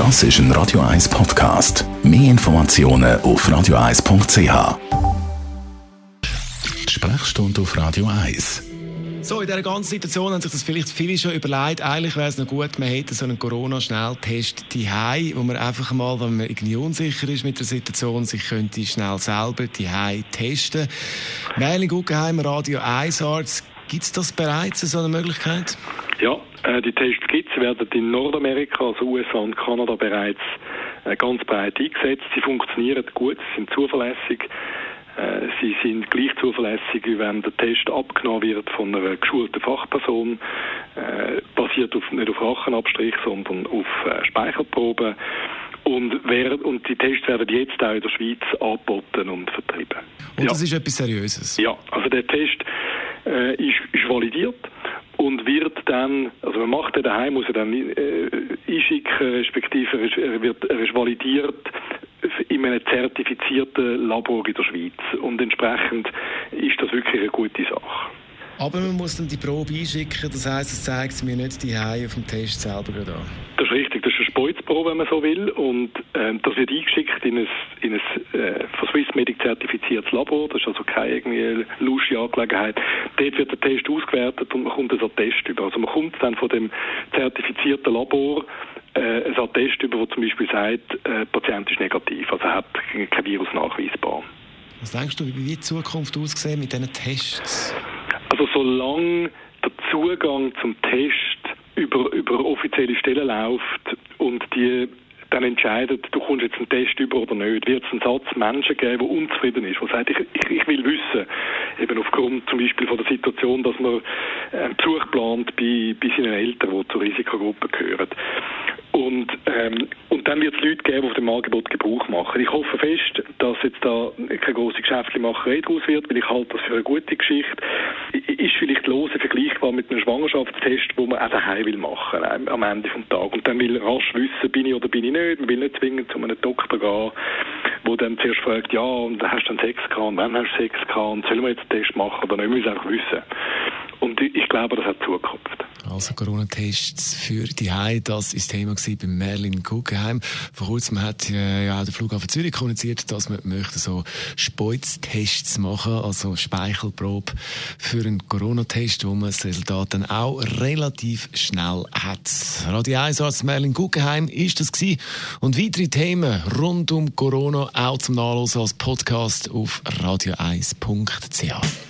Das ist ein Radio 1 Podcast. Mehr Informationen auf radio1.ch. Die Sprechstunde auf Radio 1. So, in dieser ganzen Situation haben sich das vielleicht viele schon überlegt. Eigentlich wäre es noch gut, man hätte so einen Corona-Schnelltest daheim, wo man einfach mal, wenn man irgendwie unsicher ist mit der Situation, sich könnte schnell selber daheim testen. Merlin Guggenheim, Radio 1 Arzt, gibt es das bereits, so eine Möglichkeit? Ja, äh, die es, werden in Nordamerika, also USA und Kanada bereits äh, ganz breit eingesetzt. Sie funktionieren gut, sie sind zuverlässig. Äh, sie sind gleich zuverlässig, wie wenn der Test abgenommen wird von einer geschulten Fachperson, äh, basiert auf, nicht auf Rachenabstrich, sondern auf Speichelproben. Und, während, und die Tests werden jetzt auch in der Schweiz angeboten und vertrieben. Und ja. das ist etwas Seriöses? Ja, also der Test äh, ist, ist validiert und wird dann, also man macht den daheim, muss er dann äh, einschicken, respektive er, wird, er ist validiert in einem zertifizierten Labor in der Schweiz. Und entsprechend ist das wirklich eine gute Sache. Aber man muss dann die Probe einschicken, das heisst, es zeigt es mir nicht die auf dem Test selber an. Das ist richtig, das ist eine Speuzprobe, wenn man so will. Und äh, das wird eingeschickt in ein, in ein äh, von Swissmedic zertifiziertes Labor. Das ist also keine irgendwie lusche Angelegenheit. Dort wird der Test ausgewertet und man kommt einen Attest über. Also man kommt dann von dem zertifizierten Labor äh, ein Attest über, wo zum Beispiel sagt, äh, der Patient ist negativ, also hat kein Virus nachweisbar. Was denkst du, wie wird die Zukunft aussehen mit diesen Tests? Also solange der Zugang zum Test über, über offizielle Stellen läuft und die dann entscheidet, du kommst jetzt einen Test über oder nicht, wird es einen Satz Menschen geben, der unzufrieden ist, der sagt, ich, ich, ich, will wissen, eben aufgrund zum Beispiel von der Situation, dass man einen Besuch plant bei, bei seinen Eltern, die zur Risikogruppe gehören. Und, ähm, und dann wird es Leute geben, die von dem Angebot Gebrauch machen. Ich hoffe fest, dass jetzt da keine große Geschäftlichmacherei draus wird, weil ich halte das für eine gute Geschichte. Ist vielleicht lose vergleichbar mit einem Schwangerschaftstest, wo man auch daheim will machen ähm, am Ende des Tages. Und dann will rasch wissen, bin ich oder bin ich nicht. Man will nicht zwingend zu einem Doktor gehen, wo dann zuerst fragt, ja, und hast du dann Sex gehabt, und wann hast du Sex gehabt, und sollen wir jetzt einen Test machen oder nicht, wir müssen einfach wissen. Ich glaube, das hat Zukunft. Also Corona-Tests für die Hai, das ist Thema bei Merlin Guggenheim. Vor kurzem hat äh, ja auch der Flughafen Zürich kommuniziert, dass man möchte so Speuztests machen, also Speichelprobe für einen Corona-Test, wo man das Resultat dann auch relativ schnell hat. Radio 1 Arzt Merlin Guggenheim ist das gewesen. Und weitere Themen rund um Corona auch zum Nachlesen als Podcast auf radio1.ch.